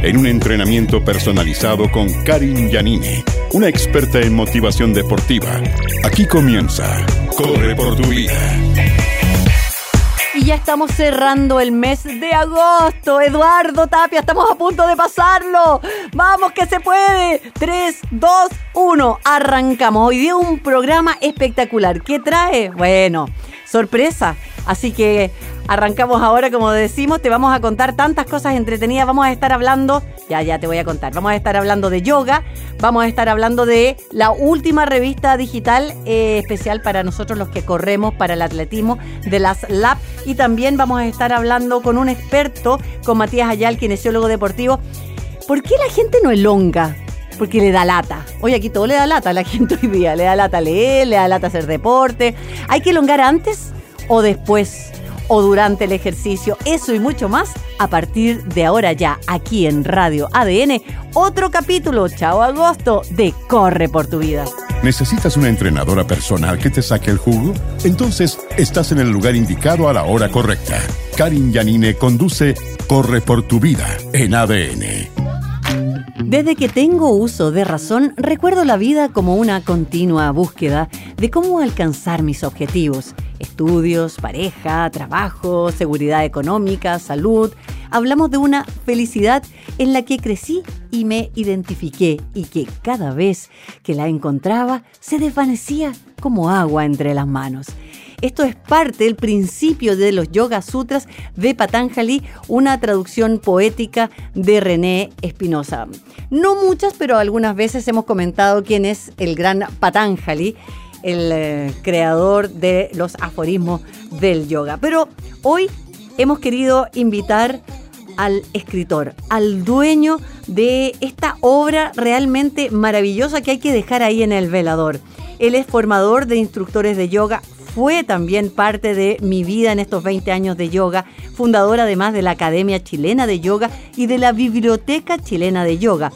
En un entrenamiento personalizado con Karin Yanini, una experta en motivación deportiva. Aquí comienza Corre por tu vida. Y ya estamos cerrando el mes de agosto. Eduardo Tapia, estamos a punto de pasarlo. Vamos que se puede. 3, 2, 1. Arrancamos. Hoy día un programa espectacular. ¿Qué trae? Bueno, sorpresa. Así que arrancamos ahora, como decimos, te vamos a contar tantas cosas entretenidas. Vamos a estar hablando, ya, ya te voy a contar. Vamos a estar hablando de yoga, vamos a estar hablando de la última revista digital eh, especial para nosotros los que corremos para el atletismo de las LAB. Y también vamos a estar hablando con un experto, con Matías Ayal, kinesiólogo deportivo. ¿Por qué la gente no elonga? porque le da lata. Hoy aquí todo le da lata a la gente hoy día. Le da lata leer, le da lata hacer deporte. ¿Hay que elongar antes o después o durante el ejercicio. Eso y mucho más a partir de ahora ya, aquí en Radio ADN. Otro capítulo, chao agosto, de Corre por tu vida. ¿Necesitas una entrenadora personal que te saque el jugo? Entonces estás en el lugar indicado a la hora correcta. Karin Yanine conduce Corre por tu vida en ADN. Desde que tengo uso de razón, recuerdo la vida como una continua búsqueda de cómo alcanzar mis objetivos. Estudios, pareja, trabajo, seguridad económica, salud. Hablamos de una felicidad en la que crecí y me identifiqué y que cada vez que la encontraba se desvanecía como agua entre las manos. Esto es parte del principio de los Yoga Sutras de Patanjali, una traducción poética de René Espinosa. No muchas, pero algunas veces hemos comentado quién es el gran Patanjali el eh, creador de los aforismos del yoga. Pero hoy hemos querido invitar al escritor, al dueño de esta obra realmente maravillosa que hay que dejar ahí en el velador. Él es formador de instructores de yoga, fue también parte de mi vida en estos 20 años de yoga, fundador además de la Academia Chilena de Yoga y de la Biblioteca Chilena de Yoga.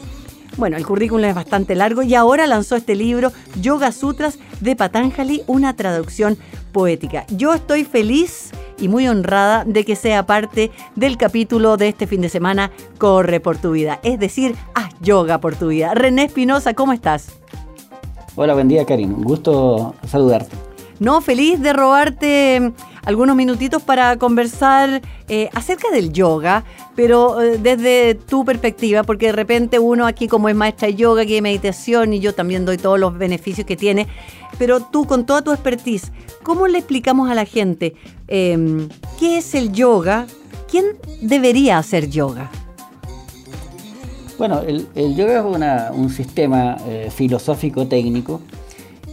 Bueno, el currículum es bastante largo y ahora lanzó este libro, Yoga Sutras de Patanjali, una traducción poética. Yo estoy feliz y muy honrada de que sea parte del capítulo de este fin de semana Corre por tu vida, es decir, haz yoga por tu vida. René Espinosa, ¿cómo estás? Hola, buen día, Karin. Un gusto saludarte. No, feliz de robarte algunos minutitos para conversar eh, acerca del yoga, pero eh, desde tu perspectiva, porque de repente uno aquí como es maestra de yoga, que de meditación, y yo también doy todos los beneficios que tiene, pero tú con toda tu expertise, ¿cómo le explicamos a la gente em, qué es el yoga? ¿Quién debería hacer yoga? Bueno, el, yoga es un sistema eh, filosófico técnico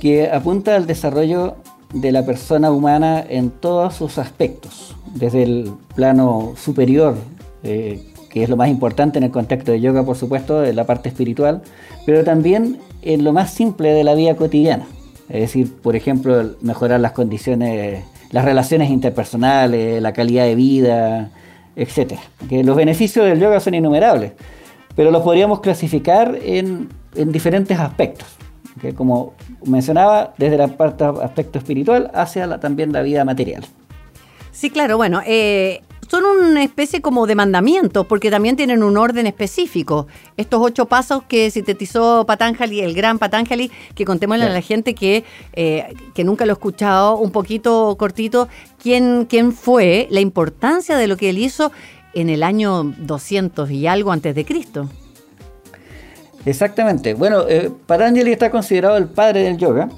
que apunta al desarrollo de la persona humana en todos sus aspectos, desde el plano superior, eh, que es lo más importante en el contexto de yoga, por supuesto, de la parte espiritual, pero también en lo más simple de la vida cotidiana. Es decir, por ejemplo, mejorar las condiciones, las relaciones interpersonales, la calidad de vida, etc. Que los beneficios del yoga son innumerables, pero los podríamos clasificar en, en diferentes aspectos que como mencionaba, desde el aspecto espiritual hacia también la vida material. Sí, claro, bueno, eh, son una especie como de mandamientos, porque también tienen un orden específico. Estos ocho pasos que sintetizó Patanjali, el gran Patanjali, que contémosle a la gente que, eh, que nunca lo he escuchado, un poquito cortito, quién, quién fue, la importancia de lo que él hizo en el año 200 y algo antes de Cristo. Exactamente. Bueno, eh, Patanjali está considerado el padre del yoga,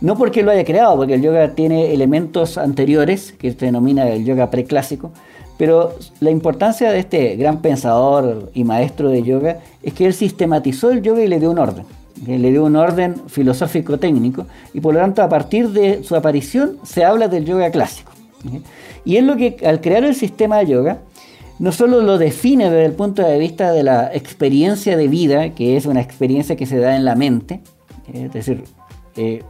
no porque lo haya creado, porque el yoga tiene elementos anteriores, que se denomina el yoga preclásico, pero la importancia de este gran pensador y maestro de yoga es que él sistematizó el yoga y le dio un orden. Le dio un orden filosófico técnico y por lo tanto a partir de su aparición se habla del yoga clásico. Y es lo que al crear el sistema de yoga no solo lo define desde el punto de vista de la experiencia de vida, que es una experiencia que se da en la mente, es decir, eh,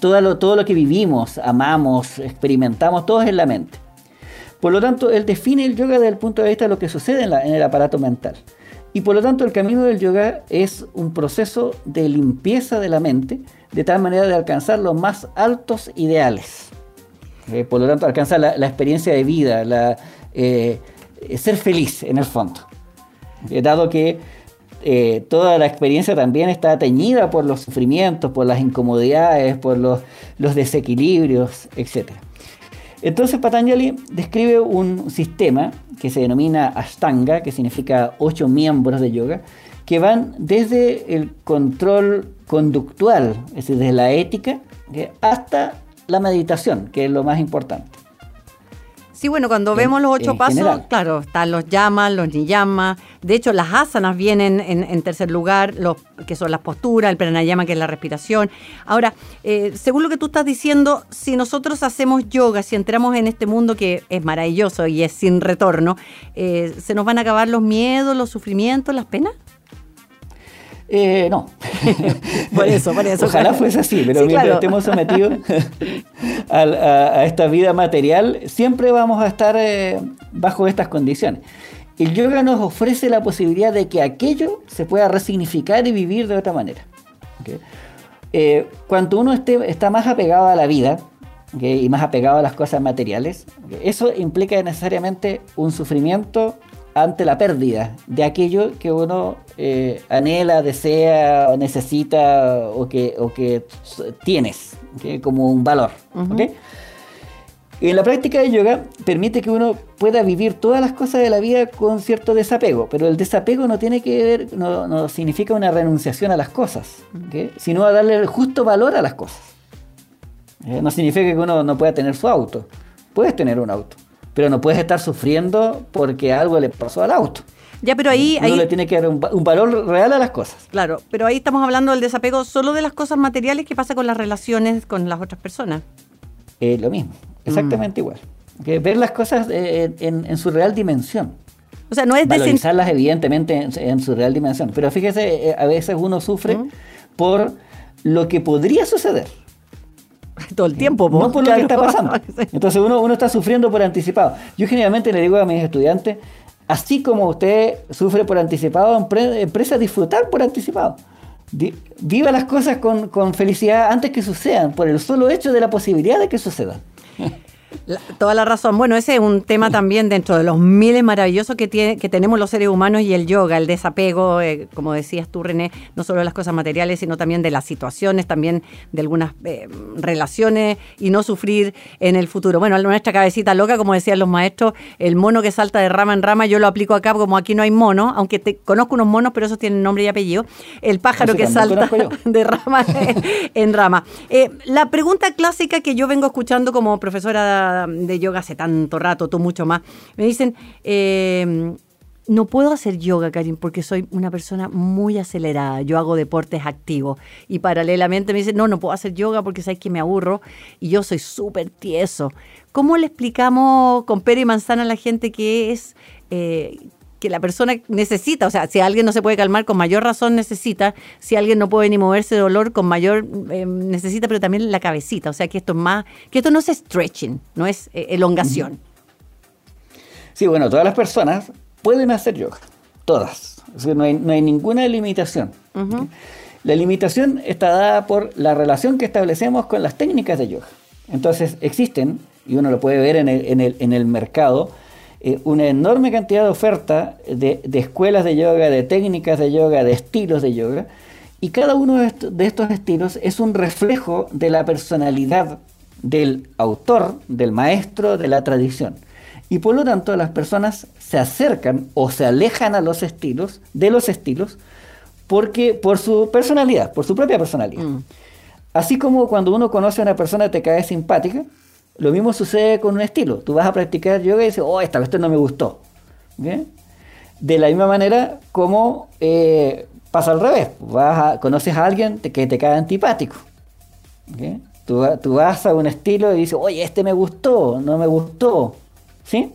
todo, lo, todo lo que vivimos, amamos, experimentamos, todo es en la mente. Por lo tanto, él define el yoga desde el punto de vista de lo que sucede en, el aparato mental. Y por lo tanto, el camino del yoga es un proceso de limpieza de la mente, de tal manera de alcanzar los más altos ideales. Eh, por lo tanto, alcanzar la, experiencia de vida, la, eh, ser feliz en el fondo. Eh, dado que toda la experiencia también está teñida por los sufrimientos, por las incomodidades, por los, los desequilibrios, etc. Entonces Patanjali describe un sistema que se denomina Ashtanga, que significa ocho miembros de yoga, que van desde el control conductual, es decir, desde la ética, hasta la meditación, que es lo más importante. Sí, bueno, cuando vemos los ocho pasos, claro, están los yamas, los niyamas. De hecho, las asanas vienen en, tercer lugar, los, que son las posturas, el pranayama, que es la respiración. Ahora, eh, según lo que tú estás diciendo, si nosotros hacemos yoga, si entramos en este mundo que es maravilloso y es sin retorno, eh, ¿se nos van a acabar los miedos, los sufrimientos, las penas? Eh, no. por eso, por eso. Ojalá fuese así, pero mientras estemos sometidos a, esta vida material, siempre vamos a estar eh, bajo estas condiciones. El yoga nos ofrece la posibilidad de que aquello se pueda resignificar y vivir de otra manera. Eh, cuando uno esté, está más apegado a la vida y más apegado a las cosas materiales, eso implica necesariamente un sufrimiento ante la pérdida de aquello que uno eh, anhela, desea o necesita o que, que tienes como un valor. En la práctica de yoga permite que uno pueda vivir todas las cosas de la vida con cierto desapego, pero el desapego no tiene que ver, no, significa una renunciación a las cosas, sino a darle el justo valor a las cosas. ¿Eh? No significa que uno no pueda tener su auto, puedes tener un auto, pero no puedes estar sufriendo porque algo le pasó al auto. Ya, pero ahí... Uno le tiene que dar un, valor real a las cosas. Claro, pero ahí estamos hablando del desapego solo de las cosas materiales que pasa con las relaciones con las otras personas. Eh, lo mismo, exactamente mm. igual. Que ver las cosas eh, en, su real dimensión. O sea, no es Valorizarlas evidentemente en, su real dimensión. Pero fíjese, eh, a veces uno sufre mm. por lo que podría suceder. todo el tiempo. No por lo que está pasando. Entonces uno, uno está sufriendo por anticipado. Yo generalmente le digo a mis estudiantes, así como usted sufre por anticipado, empresa disfrutar por anticipado. Viva las cosas con, con felicidad antes que sucedan, por el solo hecho de la posibilidad de que sucedan toda la razón. Bueno, ese es un tema también dentro de los miles maravillosos que, tiene, que tenemos los seres humanos y el yoga, el desapego, eh, como decías tú, René, no solo de las cosas materiales, sino también de las situaciones, también de algunas eh, relaciones y no sufrir en el futuro. Bueno, nuestra cabecita loca, como decían los maestros, el mono que salta de rama en rama, yo lo aplico acá como aquí no hay mono, aunque te, conozco unos monos, pero esos tienen nombre y apellido. El pájaro que salta de rama en rama. Eh, la pregunta clásica que yo vengo escuchando como profesora de yoga hace tanto rato, tú mucho más, me dicen, eh, no puedo hacer yoga, Karin, porque soy una persona muy acelerada. Yo hago deportes activos. Y paralelamente me dicen, no, no puedo hacer yoga porque sabes que me aburro y yo soy súper tieso. ¿Cómo le explicamos con pera y manzana a la gente que es eh, que la persona necesita, o sea, si alguien no se puede calmar, con mayor razón necesita, si alguien no puede ni moverse de dolor, con mayor eh, necesita, pero también la cabecita, o sea, que esto es más, que esto no es stretching, no es eh, elongación. Sí, bueno, todas las personas pueden hacer yoga, todas, no, hay, ninguna limitación. La limitación está dada por la relación que establecemos con las técnicas de yoga. Entonces existen, y uno lo puede ver en el, en el, en el mercado, eh, una enorme cantidad de oferta de, escuelas de yoga, de técnicas de yoga, de estilos de yoga, y cada uno de estos estilos es un reflejo de la personalidad del autor, del maestro, de la tradición. Y por lo tanto las personas se acercan o se alejan a los estilos, de los estilos, porque por su personalidad, por su propia personalidad. Mm. Así como cuando uno conoce a una persona te cae simpática, lo mismo sucede con un estilo. Tú vas a practicar yoga y dices, oh, esta vez no me gustó. De la misma manera como eh, pasa al revés. Vas conoces a alguien que te cae antipático. Tú, tú, vas a un estilo y dices, oye, este me gustó, no me gustó. ¿Sí?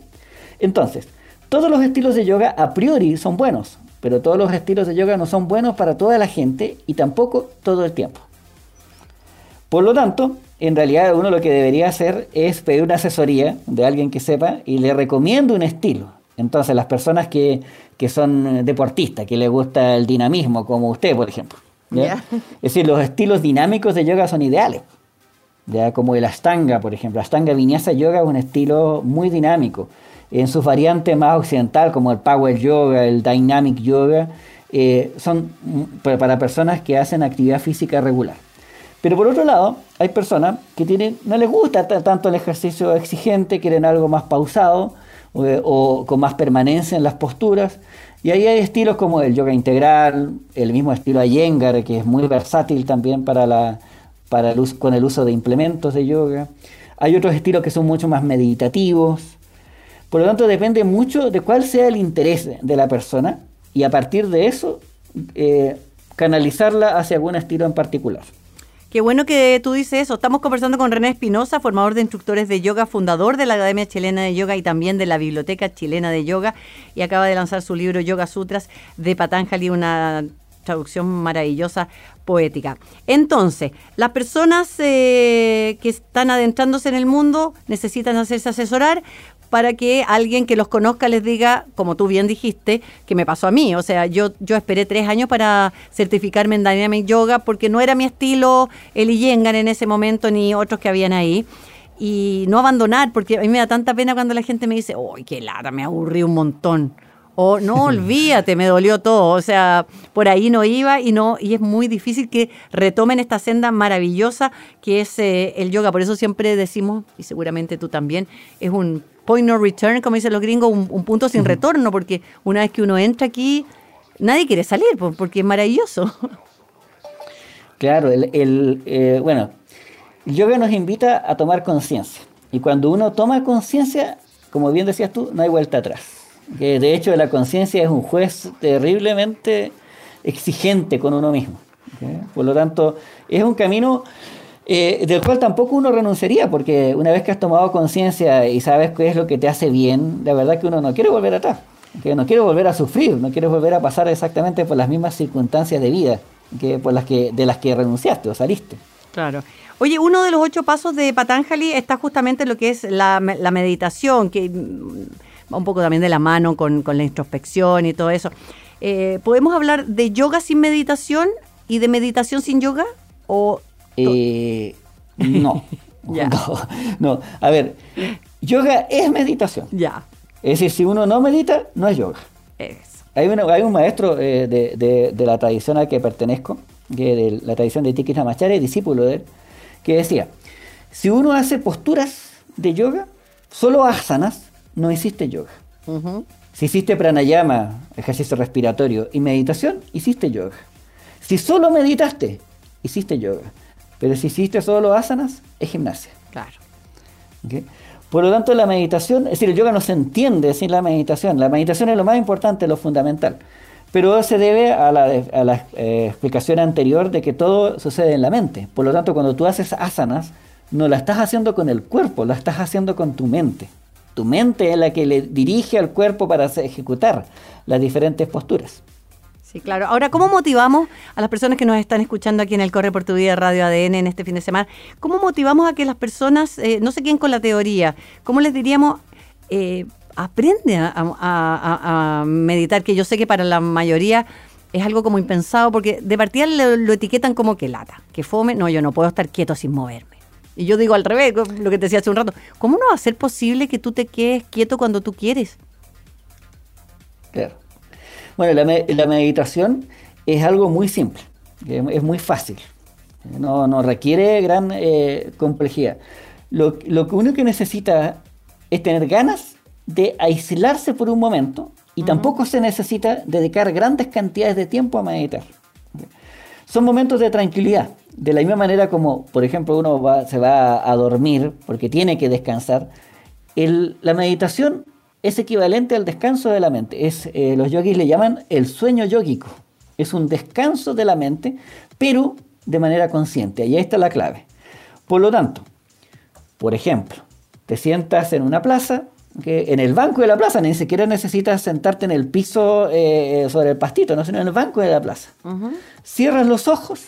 Entonces, Todos los estilos de yoga a priori son buenos, pero todos los estilos de yoga no son buenos para toda la gente y tampoco todo el tiempo. Por lo tanto, en realidad uno lo que debería hacer es pedir una asesoría de alguien que sepa y le recomiendo un estilo. Entonces, las personas que, son deportistas, que les gusta el dinamismo, como usted, por ejemplo. Es decir, los estilos dinámicos de yoga son ideales. ¿ya? Como el Ashtanga, por ejemplo. Ashtanga Vinyasa Yoga es un estilo muy dinámico. En sus variantes más occidental, como el Power Yoga, el Dynamic Yoga, eh, son para personas que hacen actividad física regular. Pero por otro lado, hay personas que no les gusta tanto el ejercicio exigente, quieren algo más pausado o, con más permanencia en las posturas. Y ahí hay estilos como el yoga integral, el mismo estilo Iyengar, que es muy versátil también para la, para el con el uso de implementos de yoga. Hay otros estilos que son mucho más meditativos. Por lo tanto, depende mucho de cuál sea el interés de la persona y a partir de eso eh, canalizarla hacia algún estilo en particular. Qué bueno que tú dices eso. Estamos conversando con René Espinosa, formador de instructores de yoga, fundador de la Academia Chilena de Yoga y también de la Biblioteca Chilena de Yoga. Y acaba de lanzar su libro Yoga Sutras de Patanjali, una traducción maravillosa, poética. Entonces, las personas eh, que están adentrándose en el mundo necesitan hacerse asesorar para que alguien que los conozca les diga, como tú bien dijiste, que me pasó a mí. O sea, yo, yo esperé tres años para certificarme en Dynamic Yoga porque no era mi estilo el Iyengar en ese momento ni otros que habían ahí. Y no abandonar, porque a mí me da tanta pena cuando la gente me dice, ¡ay, qué lata! Me aburrí un montón. O no, olvídate, me dolió todo. O sea, por ahí no iba y no, y es muy difícil que retomen esta senda maravillosa que es eh, el yoga. Por eso siempre decimos, y seguramente tú también, es un point no return, como dicen los gringos, un, punto sin retorno, porque una vez que uno entra aquí, nadie quiere salir, porque es maravilloso. Claro, el, eh, bueno, el yoga nos invita a tomar conciencia. Y cuando uno toma conciencia, como bien decías tú, no hay vuelta atrás. Que de hecho la conciencia es un juez terriblemente exigente con uno mismo. Por lo tanto, es un camino eh, del cual tampoco uno renunciaría, porque una vez que has tomado conciencia y sabes qué es lo que te hace bien, la verdad que uno no quiere volver atrás, que no quiere volver a sufrir, no quiere volver a pasar exactamente por las mismas circunstancias de vida que por las que de las que renunciaste o saliste. Claro. Oye, uno de los ocho pasos de Patanjali está justamente lo que es la, meditación, que va un poco también de la mano con, la introspección y todo eso. Eh, ¿Podemos hablar de yoga sin meditación y de meditación sin yoga? ¿O eh, no, no, A ver, yoga es meditación. Ya. Es decir, si uno no medita, no es yoga. Hay, hay un maestro eh, de, la tradición a la que pertenezco, que de la tradición de Tiki Namachari, discípulo de él, que decía, si uno hace posturas de yoga, solo asanas, no hiciste yoga. Si hiciste pranayama, ejercicio respiratorio, y meditación, hiciste yoga. Si solo meditaste, hiciste yoga. Pero si hiciste solo asanas, es gimnasia. Claro. Por lo tanto, la meditación, es decir, el yoga no se entiende sin la meditación. La meditación es lo más importante, lo fundamental. Pero se debe a la, eh, explicación anterior de que todo sucede en la mente. Por lo tanto, cuando tú haces asanas, no la estás haciendo con el cuerpo, la estás haciendo con tu mente. Tu mente es la que le dirige al cuerpo para ejecutar las diferentes posturas. Sí, claro. Ahora, ¿cómo motivamos a las personas que nos están escuchando aquí en el Corre por tu Vida Radio ADN en este fin de semana? ¿Cómo motivamos a que las personas eh, no se queden con la teoría? ¿Cómo les diríamos, eh, aprende a, meditar? Que yo sé que para la mayoría es algo como impensado, porque de partida lo, etiquetan como que lata, que fome. No, yo no puedo estar quieto sin moverme. Y yo digo al revés, lo que te decía hace un rato. ¿Cómo no va a ser posible que tú te quedes quieto cuando tú quieres? Claro. Bueno, la, meditación es algo muy simple, es muy fácil, no, requiere gran eh, complejidad. Lo, lo que uno que necesita es tener ganas de aislarse por un momento y tampoco se necesita dedicar grandes cantidades de tiempo a meditar. Son momentos de tranquilidad. De la misma manera como, por ejemplo, uno se va a dormir porque tiene que descansar, la meditación es equivalente al descanso de la mente. Es, eh, los yogis le llaman el sueño yógico. Es un descanso de la mente, pero de manera consciente. Y ahí está la clave. Por lo tanto, por ejemplo, te sientas en una plaza que en el banco de la plaza, ni siquiera necesitas sentarte en el piso eh, sobre el pastito, no, sino en el banco de la plaza. Cierras los ojos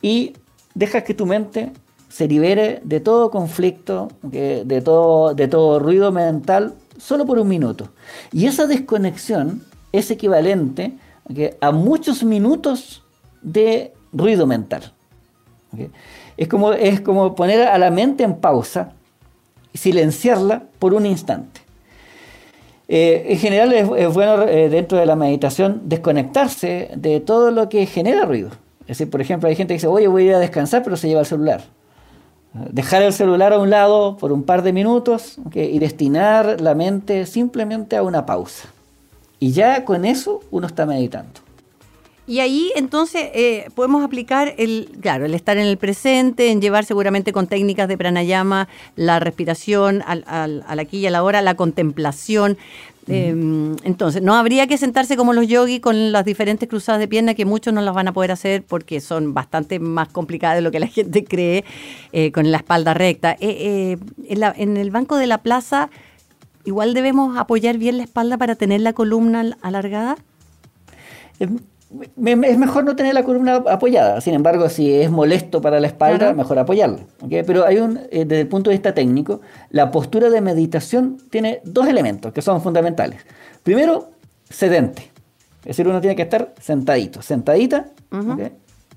y dejas que tu mente se libere de todo conflicto, de, todo, de todo ruido mental, solo por un minuto. Y esa desconexión es equivalente a muchos minutos de ruido mental. Es, como, es como poner a la mente en pausa y silenciarla por un instante. Eh, en general es, bueno eh, dentro de la meditación desconectarse de todo lo que genera ruido. Es decir, por ejemplo, hay gente que dice, oye, voy a ir a descansar, pero se lleva el celular. Dejar el celular a un lado por un par de minutos y destinar la mente simplemente a una pausa. Y ya con eso uno está meditando. Y ahí entonces eh, podemos aplicar el, claro, el estar en el presente, en llevar seguramente con técnicas de pranayama la respiración al, al, aquí y a la hora, la contemplación. Em, entonces, no habría que sentarse como los yogis con las diferentes cruzadas de pierna que muchos no las van a poder hacer porque son bastante más complicadas de lo que la gente cree eh, con la espalda recta. Eh, en, en el banco de la plaza, igual debemos apoyar bien la espalda para tener la columna alargada. Es mejor no tener la columna apoyada. Sin embargo, si es molesto para la espalda, mejor apoyarla. Pero hay un, eh, desde el punto de vista técnico, la postura de meditación tiene dos elementos que son fundamentales. Primero, sedente. Es decir, uno tiene que estar sentadito, sentadita,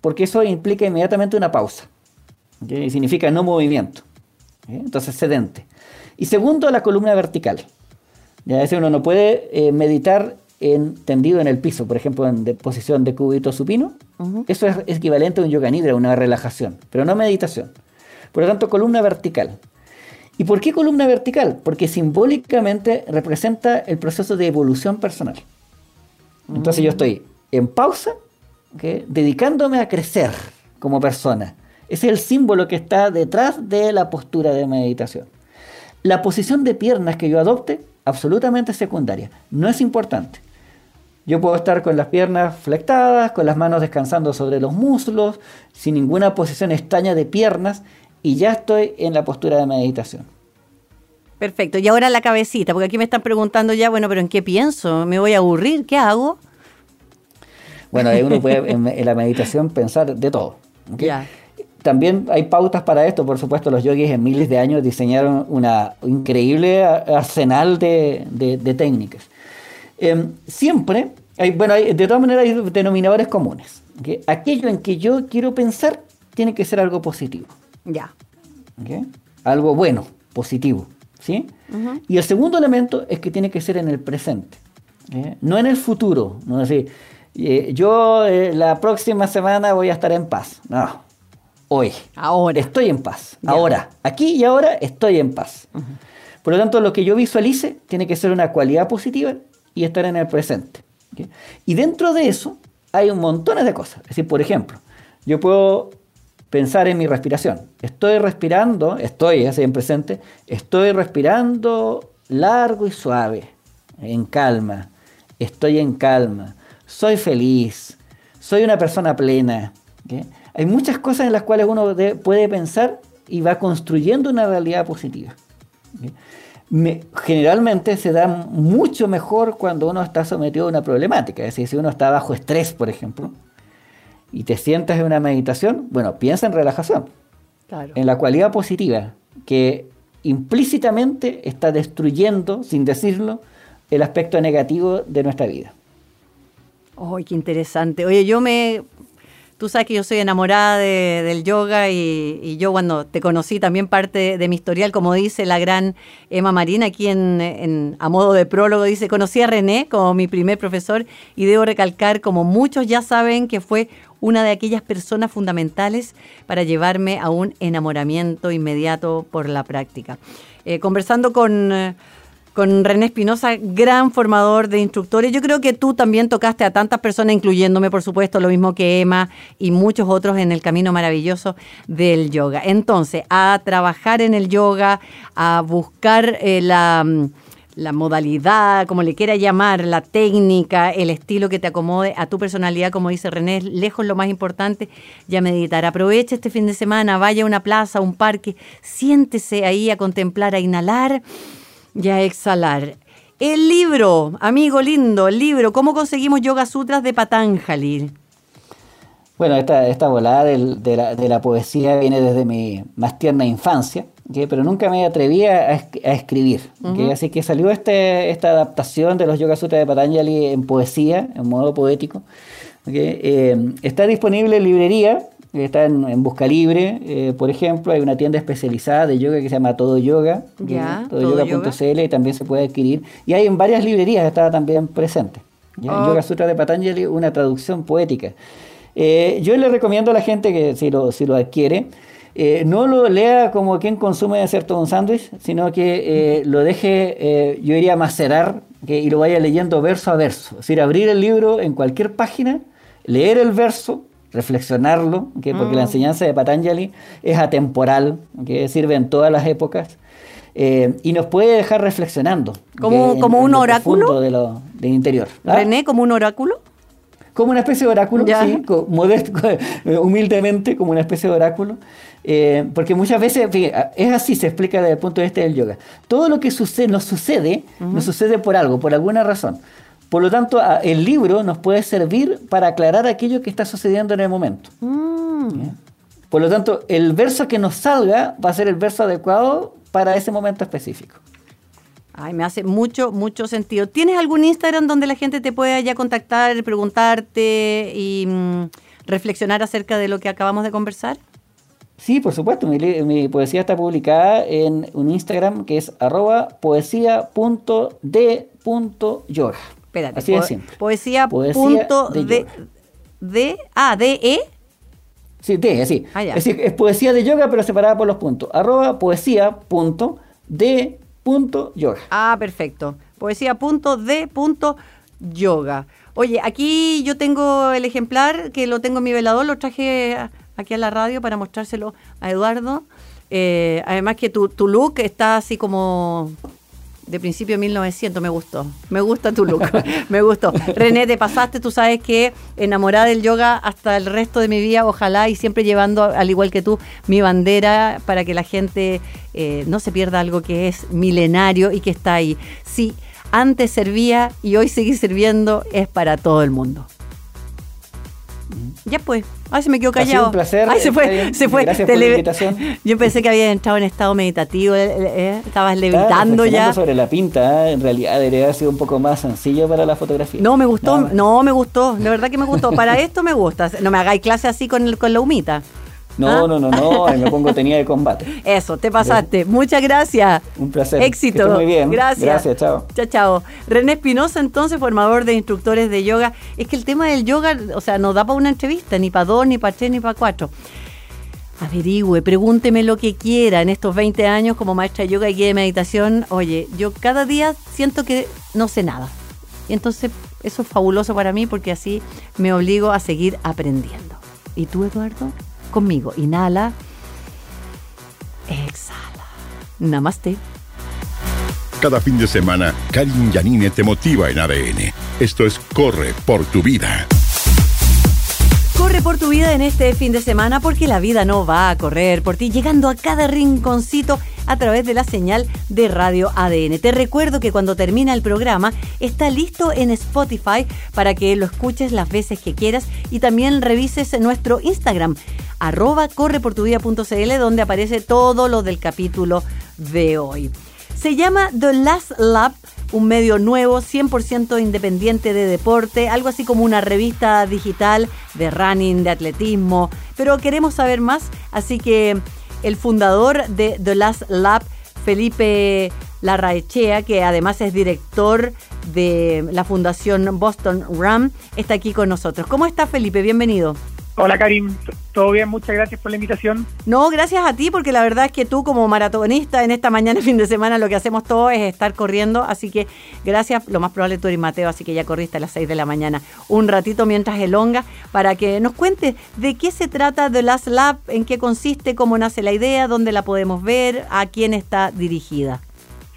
porque eso implica inmediatamente una pausa. Y significa no movimiento. Entonces, sedente. Y segundo, la columna vertical. Ya, decir, uno no puede eh, meditar en, tendido en el piso, por ejemplo, en posición de cúbito supino, eso es equivalente a un yoga nidra, una relajación, pero no meditación. Por lo tanto, columna vertical. ¿Y por qué columna vertical? Porque simbólicamente representa el proceso de evolución personal. Entonces yo estoy en pausa, dedicándome a crecer como persona. Ese es el símbolo que está detrás de la postura de meditación. La posición de piernas que yo adopte, absolutamente secundaria, no es importante. Yo puedo estar con las piernas flectadas, con las manos descansando sobre los muslos, sin ninguna posición extraña de piernas y ya estoy en la postura de meditación. Perfecto. Y ahora la cabecita, porque aquí me están preguntando ya, bueno, pero ¿en qué pienso? ¿Me voy a aburrir? ¿Qué hago? Bueno, ahí uno puede en, la meditación pensar de todo. También hay pautas para esto, por supuesto, los yogis en miles de años diseñaron una increíble arsenal de técnicas. Em, siempre, hay, bueno, de todas maneras hay denominadores comunes. Aquello en que yo quiero pensar tiene que ser algo positivo. Ya. Algo bueno, positivo. ¿sí? Y el segundo elemento es que tiene que ser en el presente, no en el futuro. No decir, eh, yo eh, la próxima semana voy a estar en paz. No, hoy. Ahora. Estoy en paz. Ahora. Aquí y ahora estoy en paz. Por lo tanto, lo que yo visualice tiene que ser una cualidad positiva y estar en el presente. Y dentro de eso hay un montón de cosas. Es decir, por ejemplo, yo puedo pensar en mi respiración. Estoy respirando, estoy así en presente, estoy respirando largo y suave, en calma. Estoy en calma. Soy feliz. Soy una persona plena. Hay muchas cosas en las cuales uno puede pensar y va construyendo una realidad positiva generalmente se da mucho mejor cuando uno está sometido a una problemática. Es decir, si uno está bajo estrés, por ejemplo, y te sientas en una meditación, bueno, piensa en relajación, en la cualidad positiva, que implícitamente está destruyendo, sin decirlo, el aspecto negativo de nuestra vida. ¡Ay, qué interesante! Oye, yo me Tú sabes que yo soy enamorada del yoga y, yo cuando te conocí también parte de, mi historial, como dice la gran Emma Marina, aquí en, a modo de prólogo, dice, conocí a René como mi primer profesor y debo recalcar, como muchos ya saben, que fue una de aquellas personas fundamentales para llevarme a un enamoramiento inmediato por la práctica. Eh, conversando con... Eh, con René Espinosa, gran formador de instructores. Yo creo que tú también tocaste a tantas personas, incluyéndome, por supuesto, lo mismo que Emma y muchos otros en el camino maravilloso del yoga. Entonces, a trabajar en el yoga, a buscar eh, la la modalidad, como le quiera llamar, la técnica, el estilo que te acomode a tu personalidad, como dice René, lejos lo más importante, ya meditar. Aproveche este fin de semana, vaya a una plaza, a un parque, siéntese ahí a contemplar, a inhalar Y a exhalar. El libro, amigo lindo, el libro, ¿cómo conseguimos Yoga Sutras de Patanjali? Bueno, esta, esta volada de, la, poesía viene desde mi más tierna infancia, pero nunca me atreví a, escribir. Así que salió este, esta adaptación de los Yoga Sutras de Patanjali en poesía, en modo poético. Eh, está disponible en librería, está en, Busca Libre, eh, por ejemplo, hay una tienda especializada de yoga que se llama Todo Yoga, todoyoga.cl, y también se puede adquirir. Y hay en varias librerías, está también presente. Oh. Yoga Sutra de Patanjali, una traducción poética. Eh, yo le recomiendo a la gente que si lo, si lo adquiere, eh, no lo lea como quien consume todo un sándwich, sino que eh, lo deje, yo iría a macerar y lo vaya leyendo verso a verso. Es decir, abrir el libro en cualquier página, leer el verso, reflexionarlo, porque la mm. enseñanza de Patanjali es atemporal, que sirve en todas las épocas. y nos puede dejar reflexionando. ¿Como, como un oráculo? De lo, del interior. ¿Ah? René, como un oráculo como una especie de oráculo, ¿sí? modesto, humildemente, como una especie de oráculo. Eh, porque muchas veces, es así, se explica desde el punto de vista del yoga. Todo lo que sucede, nos sucede, nos sucede por algo, por alguna razón. Por lo tanto, el libro nos puede servir para aclarar aquello que está sucediendo en el momento. Mm. Por lo tanto, el verso que nos salga va a ser el verso adecuado para ese momento específico. Ay, me hace mucho, mucho sentido. ¿Tienes algún Instagram donde la gente te pueda ya contactar, preguntarte y mm, reflexionar acerca de lo que acabamos de conversar? Sí, por supuesto. Mi, poesía está publicada en un Instagram que es arroba poesía.d.yoga. Espérate. Así de simple. Poesía. de, ah, de e. Sí, de, así. Ah, es es poesía de yoga, pero separada por los puntos. Arroba poesía.d yoga. Ah, perfecto. Poesía.d.yoga. Oye, aquí yo tengo el ejemplar que lo tengo en mi velador, lo traje aquí a la radio para mostrárselo a Eduardo. Eh, además que tu, tu look está así como de principio de 1900, me gustó. Me gusta tu look, me gustó. René, te pasaste, tú sabes que enamorada del yoga hasta el resto de mi vida, ojalá, y siempre llevando, al igual que tú, mi bandera para que la gente eh, no se pierda algo que es milenario y que está ahí. Si antes servía y hoy sigue sirviendo, es para todo el mundo. Ya pues. Ay, se me quedó callado. Ha un placer. Ay, se fue. Se fue. Gracias por la invitación. Yo pensé que había entrado en estado meditativo. Eh, eh, estabas levitando ya. sobre la pinta. ¿eh? En realidad debería haber sido un poco más sencillo para la fotografía. No, me gustó. No, me gustó. De verdad que me gustó. Para esto me gusta. No me hagáis clase así con, con la humita. No, ¿Ah? no, no, no, me pongo tenía de combate. Eso, te pasaste. Muchas gracias. Un placer. Éxito. muy bien. Gracias. Gracias, chao. Chao, chao. René Espinosa, entonces, formador de instructores de yoga. Es que el tema del yoga, o sea, no da para una entrevista, ni para dos, ni para tres, ni para cuatro. Averigüe, pregúnteme lo que quiera en estos 20 años como maestra de yoga y guía de meditación. Oye, yo cada día siento que no sé nada. Y entonces eso es fabuloso para mí porque así me obligo a seguir aprendiendo. ¿Y tú, Eduardo? Conmigo. Inhala. Exhala. Namaste. Cada fin de semana, Karin Yanine te motiva en ADN. Esto es Corre por tu vida. Corre por tu vida en este fin de semana porque la vida no va a correr por ti, llegando a cada rinconcito a través de la señal de Radio ADN. Te recuerdo que cuando termina el programa está listo en Spotify para que lo escuches las veces que quieras y también revises nuestro Instagram, arroba correportuvida.cl, donde aparece todo lo del capítulo de hoy. Se llama The Last Lab, un medio nuevo, 100% independiente de deporte, algo así como una revista digital de running, de atletismo, pero queremos saber más, así que el fundador de The Last Lab, Felipe Larraechea, que además es director de la Fundación Boston Ram, está aquí con nosotros. ¿Cómo está Felipe? Bienvenido. Hola Karim, ¿todo bien? Muchas gracias por la invitación. No, gracias a ti, porque la verdad es que tú como maratonista en esta mañana, fin de semana, lo que hacemos todo es estar corriendo, así que gracias, lo más probable tú eres Mateo, así que ya corriste a las 6 de la mañana un ratito mientras elonga, para que nos cuentes de qué se trata The Last Lab, en qué consiste, cómo nace la idea, dónde la podemos ver, a quién está dirigida.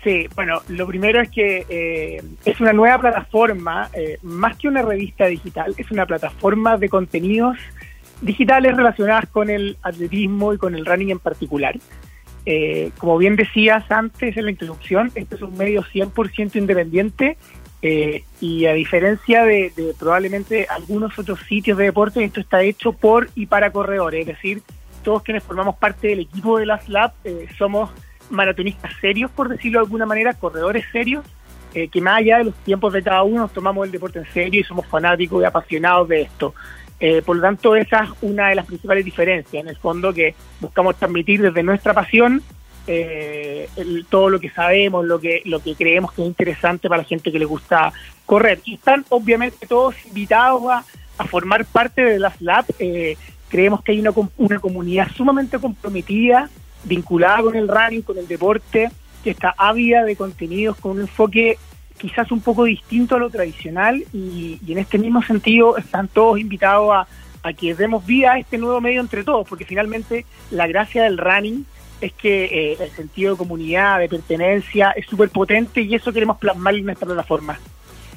Sí, bueno, lo primero es que eh, es una nueva plataforma, eh, más que una revista digital, es una plataforma de contenidos digitales relacionadas con el atletismo y con el running en particular. Eh, como bien decías antes en la introducción, este es un medio 100% independiente eh, y a diferencia de, probablemente algunos otros sitios de deporte, esto está hecho por y para corredores, es decir, todos quienes formamos parte del equipo de las Lab eh, somos maratonistas serios, por decirlo de alguna manera, corredores serios, eh, que más allá de los tiempos de cada uno tomamos el deporte en serio y somos fanáticos y apasionados de esto. Eh, por lo tanto, esa es una de las principales diferencias, en el fondo, que buscamos transmitir desde nuestra pasión eh, todo lo que sabemos, lo que, lo que creemos que es interesante para la gente que le gusta correr. Y están obviamente todos invitados a, formar parte de las Lab. creemos que hay una, una comunidad sumamente comprometida, vinculada con el running, con el deporte, que está ávida de contenidos con un enfoque quizás un poco distinto a lo tradicional y, en este mismo sentido están todos invitados a, que demos vida a este nuevo medio entre todos, porque finalmente la gracia del running es que eh, el sentido de comunidad, de pertenencia es súper potente y eso queremos plasmar en nuestra plataforma.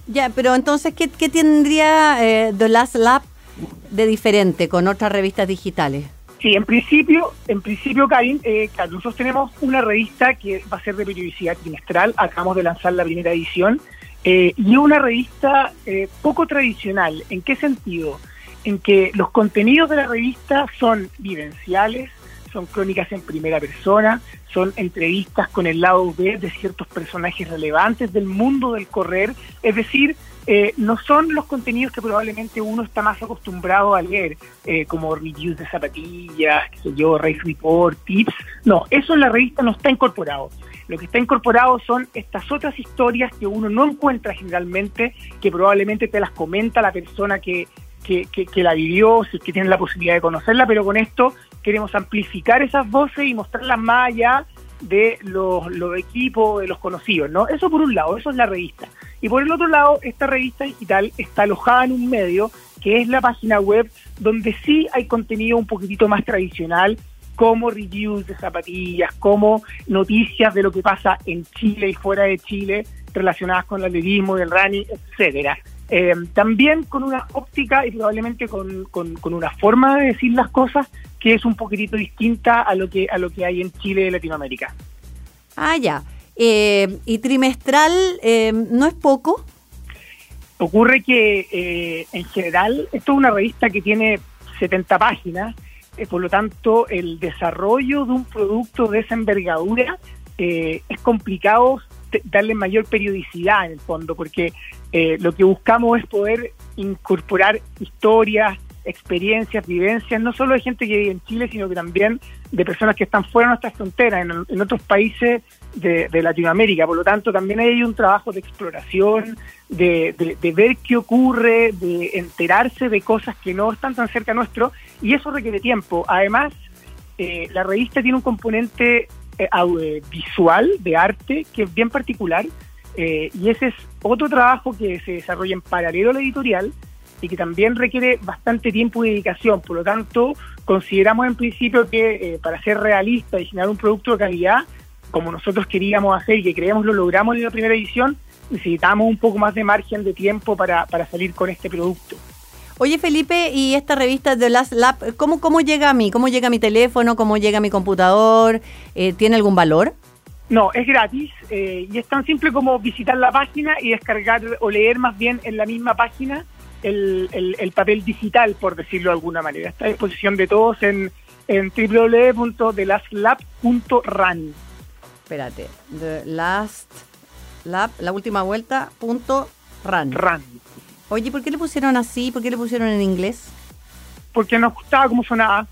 Ya, pero entonces, ¿qué, tendría eh, The Last Lab de diferente con otras revistas digitales? Sí, en principio, en principio, Karin, eh, nosotros tenemos una revista que va a ser de periodicidad trimestral, acabamos de lanzar la primera edición, eh, y es una revista eh, poco tradicional. ¿En qué sentido? En que los contenidos de la revista son vivenciales, son crónicas en primera persona, son entrevistas con el lado B de ciertos personajes relevantes del mundo del correr, es decir, eh, no son los contenidos que probablemente uno está más acostumbrado a leer, eh, como reviews de zapatillas, qué sé yo, race report, tips. No, eso en la revista no está incorporado. Lo que está incorporado son estas otras historias que uno no encuentra generalmente, que probablemente te las comenta la persona que, que, que, la vivió, si es que tienen la posibilidad de conocerla, pero con esto queremos amplificar esas voces y mostrarlas más allá de los, los equipos, de los conocidos, ¿no? Eso por un lado, eso es la revista. Y por el otro lado, esta revista digital está alojada en un medio que es la página web donde sí hay contenido un poquitito más tradicional, como reviews de zapatillas, como noticias de lo que pasa en Chile y fuera de Chile relacionadas con el atletismo, el running, etcétera. Eh, también con una óptica y probablemente con, con, con, una forma de decir las cosas que es un poquitito distinta a lo que a lo que hay en Chile y Latinoamérica. Ah, ya. Eh, ¿Y trimestral eh, no es poco? Ocurre que eh, en general esto es una revista que tiene 70 páginas, por lo tanto el desarrollo de un producto de esa envergadura es complicado darle mayor periodicidad en el fondo, porque lo que buscamos es poder incorporar historias, experiencias, vivencias, no solo de gente que vive en Chile, sino que también de personas que están fuera de nuestras fronteras, en, otros países de, Latinoamérica. Por lo tanto, también hay un trabajo de exploración, de, ver qué ocurre, de enterarse de cosas que no están tan cerca nuestro, y eso requiere tiempo. Además, eh, la revista tiene un componente eh, eh, visual, de arte, que es bien particular, y ese es otro trabajo que se desarrolla en paralelo a la editorial, y que también requiere bastante tiempo y dedicación. Por lo tanto, consideramos en principio que eh, para ser realista y generar un producto de calidad, como nosotros queríamos hacer y que creemos lo logramos en la primera edición, necesitamos un poco más de margen de tiempo para, para salir con este producto. Oye Felipe, ¿y esta revista de Last Lab, cómo, cómo llega a mí? ¿Cómo llega a mi teléfono? ¿Cómo llega a mi computador? Eh, ¿Tiene algún valor? No, es gratis eh, y es tan simple como visitar la página y descargar o leer más bien en la misma página el, el, papel digital, por decirlo de alguna manera. Está a disposición de todos en, en www.thelaslab.run. Espérate, the last lab, la última vuelta, punto run. Run. Oye, ¿por qué le pusieron así? ¿Por qué le pusieron en inglés? Porque nos gustaba cómo sonaba.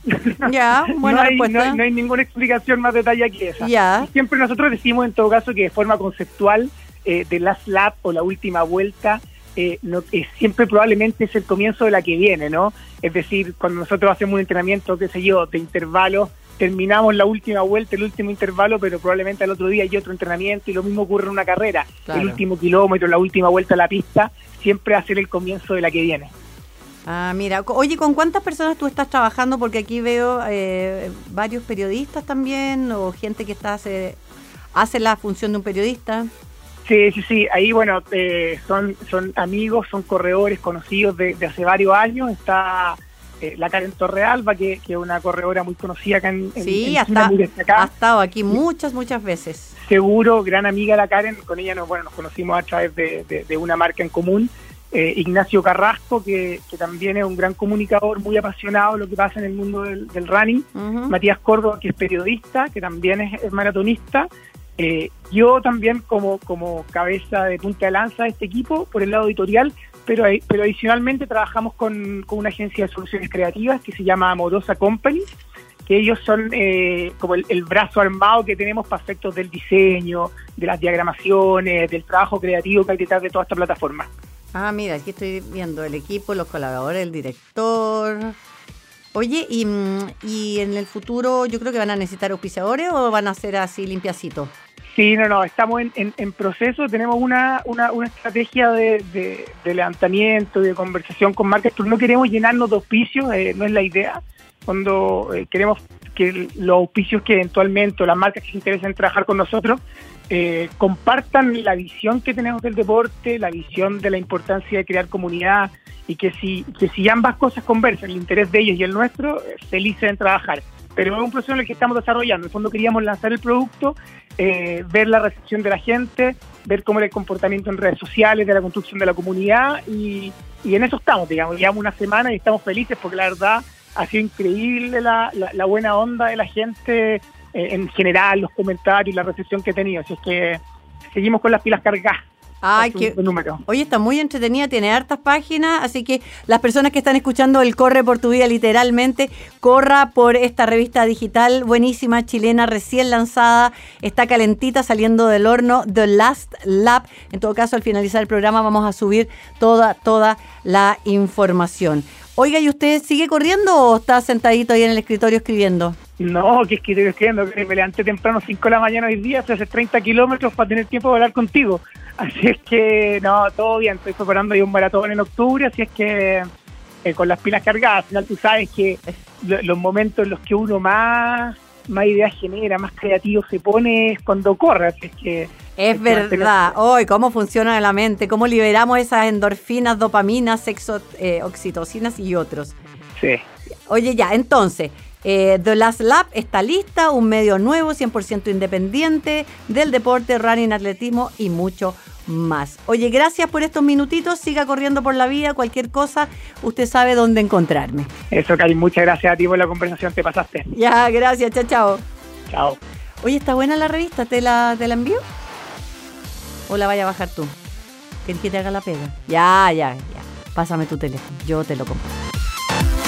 Ya, buena no, hay. No hay, ninguna explicación más detallada que esa. Ya. Siempre nosotros decimos en todo caso que de forma conceptual, eh, The Last Lab o la última vuelta eh, no, siempre probablemente es el comienzo de la que viene, ¿no? Es decir, cuando nosotros hacemos un entrenamiento, qué sé yo, de intervalos, terminamos la última vuelta, el último intervalo, pero probablemente al otro día hay otro entrenamiento y lo mismo ocurre en una carrera. El último kilómetro, la última vuelta a la pista, siempre va a ser el comienzo de la que viene. Ah, mira, oye, ¿con cuántas personas tú estás trabajando? Porque aquí veo eh, varios periodistas también, o gente que está hace, hace la función de un periodista. Sí, sí, sí. Ahí, bueno, eh, son, son amigos, son corredores conocidos de, hace varios años. Está eh, la Karen Torrealba, que, que es una corredora muy conocida acá en, Sí, en muy destacada. ha estado aquí muchas, muchas veces. seguro, gran amiga la Karen, con ella nos, bueno, nos conocimos a través de, de- de una marca en común. Eh, Ignacio Carrasco, que, que también es un gran comunicador, muy apasionado de lo que pasa en el mundo del, del running. Matías Córdoba, que es periodista, que también es, es maratonista. Eh, yo también como, como cabeza de punta de lanza de este equipo por el lado editorial, pero, ahí- pero adicionalmente trabajamos con, con una agencia de soluciones creativas que se llama Amorosa Company, que ellos son eh, como el, el brazo armado que tenemos para efectos del diseño, de las diagramaciones, del trabajo creativo que hay detrás de toda esta plataforma. Ah, mira, aquí estoy viendo el equipo, los colaboradores, el director. Oye, y, mm, y en el futuro yo creo que van a necesitar auspiciadores o van a ser así limpiacitos. Sí, no, no, estamos en, en- proceso, tenemos una, una, una estrategia de, de- levantamiento, de conversación con marcas, pero no queremos llenarnos de auspicios, eh, no es la idea. Cuando eh, queremos los auspicios que eventualmente, o las marcas que se interesen en trabajar con nosotros, eh, compartan la visión que tenemos del deporte, la visión de la importancia de crear comunidad y que si, que si ambas cosas conversan, el interés de ellos y el nuestro, eh, felices en trabajar. Pero es un proceso en el que estamos desarrollando. En el fondo queríamos lanzar el producto, eh, ver la recepción de la gente, ver cómo era el comportamiento en redes sociales, de la construcción de la comunidad y, y en eso estamos, digamos. Llevamos una semana y estamos felices porque la verdad ha sido increíble la, la- la buena onda de la gente eh, en general, los comentarios, la recepción que he tenido. Así es que seguimos con las pilas cargadas. Ay, qué, un número. Oye, está muy entretenida, tiene hartas páginas, así que las personas que están escuchando el Corre por tu vida literalmente, corra por esta revista digital buenísima, chilena, recién lanzada, está calentita, saliendo del horno, The Last Lap. En todo caso, al finalizar el programa vamos a subir toda, toda la información. Oiga, ¿y usted sigue corriendo o está sentadito ahí en el escritorio escribiendo? No, que es que estoy escribiendo, que me levanté temprano 5 de la mañana hoy día, a hacer 30 kilómetros para tener tiempo de hablar contigo. Así es que, no, todo bien, estoy preparando ahí un maratón en octubre, así es que eh, con las pilas cargadas, al final tú sabes que lo- los momentos en los que uno más, más ideas genera, más creativo se pone es cuando corre, así es que... Es verdad. Hoy, cómo funciona la mente, cómo liberamos esas endorfinas, dopaminas, sexo, eh, oxitocinas y otros. Sí. Oye, ya, entonces, eh, The Last Lap está lista, un medio nuevo, 100% independiente del deporte, running, atletismo y mucho más. Oye, gracias por estos minutitos, siga corriendo por la vida, cualquier cosa, usted sabe dónde encontrarme. Eso, Cari, muchas gracias a ti por la conversación, te pasaste. Ya, gracias, chao, chao. Chao. Oye, ¿está buena la revista? ¿Te la, te la envío? ¿O la vaya a bajar tú? ¿Quieres que te haga la pega? Ya, ya, ya. Pásame tu teléfono, yo te lo compro.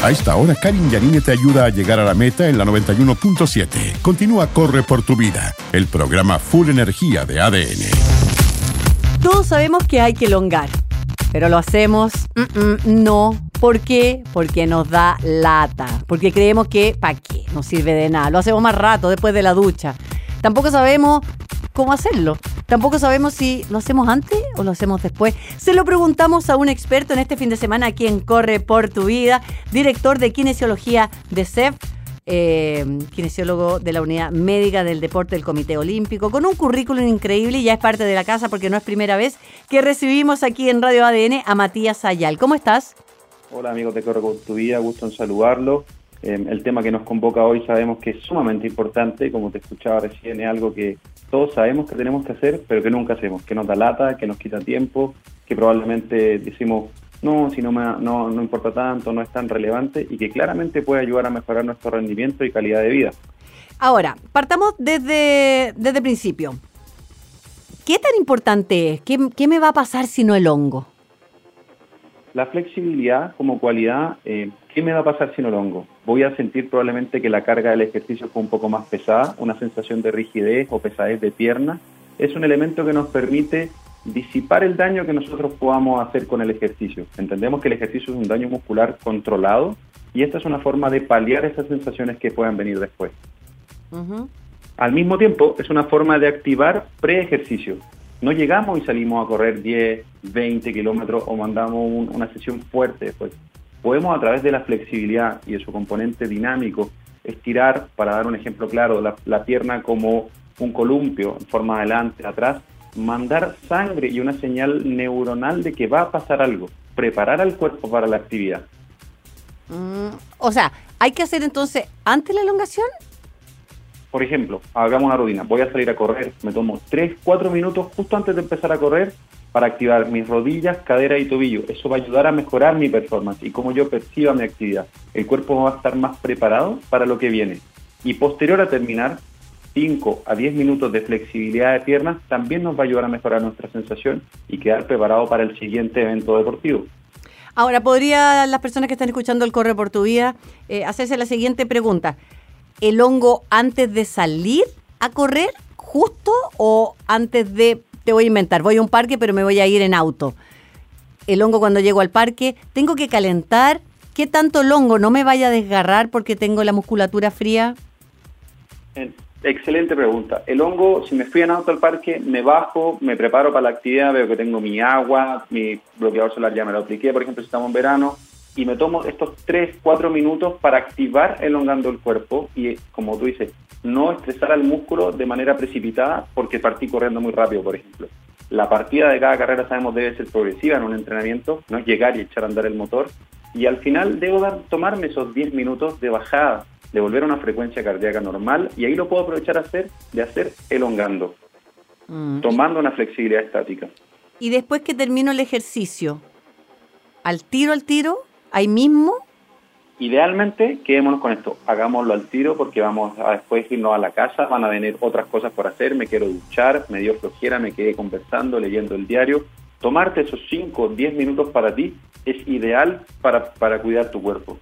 A esta hora, Karin Yanine te ayuda a llegar a la meta en la 91.7. Continúa Corre por tu vida, el programa Full Energía de ADN. Todos sabemos que hay que elongar, pero lo hacemos mm, mm, no. ¿Por qué? Porque nos da lata. Porque creemos que, ¿para qué? No sirve de nada. Lo hacemos más rato, después de la ducha. Tampoco sabemos cómo hacerlo. Tampoco sabemos si lo hacemos antes o lo hacemos después. Se lo preguntamos a un experto en este fin de semana aquí en Corre por tu vida, director de kinesiología de CEF, eh, kinesiólogo de la unidad médica del deporte del Comité Olímpico, con un currículum increíble y ya es parte de la casa porque no es primera vez que recibimos aquí en Radio ADN a Matías Ayal. ¿Cómo estás? Hola amigos de Corre con tu vida, gusto en saludarlo. Eh, el tema que nos convoca hoy sabemos que es sumamente importante, como te escuchaba recién, es algo que todos sabemos que tenemos que hacer, pero que nunca hacemos, que nos da lata, que nos quita tiempo, que probablemente decimos, no, si no, me, no, no importa tanto, no es tan relevante y que claramente puede ayudar a mejorar nuestro rendimiento y calidad de vida. Ahora, partamos desde, desde el principio. ¿Qué tan importante es? ¿Qué, qué me va a pasar si no el hongo? La flexibilidad como cualidad, eh, ¿qué me va a pasar si no lo hongo? Voy a sentir probablemente que la carga del ejercicio fue un poco más pesada, una sensación de rigidez o pesadez de pierna. Es un elemento que nos permite disipar el daño que nosotros podamos hacer con el ejercicio. Entendemos que el ejercicio es un daño muscular controlado y esta es una forma de paliar esas sensaciones que puedan venir después. Al mismo tiempo, es una forma de activar pre-ejercicio. No llegamos y salimos a correr 10, 20 kilómetros o mandamos un- una sesión fuerte después. Podemos a través de la flexibilidad y de su componente dinámico estirar, para dar un ejemplo claro, la, la pierna como un columpio en forma adelante, atrás, mandar sangre y una señal neuronal de que va a pasar algo, preparar al cuerpo para la actividad. Mm, o sea, ¿hay que hacer entonces antes la elongación? Por ejemplo, hagamos una rutina. Voy a salir a correr, me tomo 3, 4 minutos justo antes de empezar a correr para activar mis rodillas, cadera y tobillo. Eso va a ayudar a mejorar mi performance y cómo yo perciba mi actividad. El cuerpo va a estar más preparado para lo que viene. Y posterior a terminar, 5 a 10 minutos de flexibilidad de piernas también nos va a ayudar a mejorar nuestra sensación y quedar preparado para el siguiente evento deportivo. Ahora, ¿podría las personas que están escuchando el Corre por tu Vida eh, hacerse la siguiente pregunta? ¿El hongo antes de salir a correr justo o antes de, te voy a inventar, voy a un parque pero me voy a ir en auto? El hongo cuando llego al parque, tengo que calentar. ¿Qué tanto el hongo no me vaya a desgarrar porque tengo la musculatura fría? Excelente pregunta. El hongo, si me fui en auto al parque, me bajo, me preparo para la actividad, veo que tengo mi agua, mi bloqueador solar ya me lo apliqué, por ejemplo, si estamos en verano, y me tomo estos 3, 4 minutos para activar elongando el cuerpo y, como tú dices, no estresar al músculo de manera precipitada porque partí corriendo muy rápido, por ejemplo. La partida de cada carrera sabemos debe ser progresiva en un entrenamiento, no es llegar y echar a andar el motor. Y al final debo dar, tomarme esos 10 minutos de bajada, de volver a una frecuencia cardíaca normal y ahí lo puedo aprovechar hacer, de hacer elongando, mm. tomando una flexibilidad estática. Y después que termino el ejercicio, al tiro, al tiro, ahí mismo. Idealmente, quedémonos con esto, hagámoslo al tiro porque vamos a después irnos a la casa, van a venir otras cosas por hacer, me quiero duchar, me dio flojera, me quedé conversando, leyendo el diario. Tomarte esos 5 o 10 minutos para ti es ideal para, para cuidar tu cuerpo.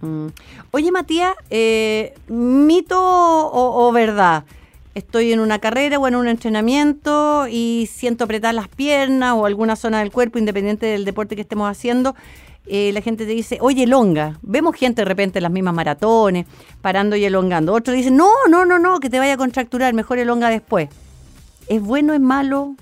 Mm. Oye, Matías, eh, ¿mito o, verdad? Estoy en una carrera o en un entrenamiento y siento apretar las piernas o alguna zona del cuerpo, independiente del deporte que estemos haciendo. Eh, la gente te dice, oye, elonga. Vemos gente de repente en las mismas maratones, parando y elongando. Otros dicen, no, no, no, no, que te vaya a contracturar, mejor elonga después. ¿Es bueno, es malo?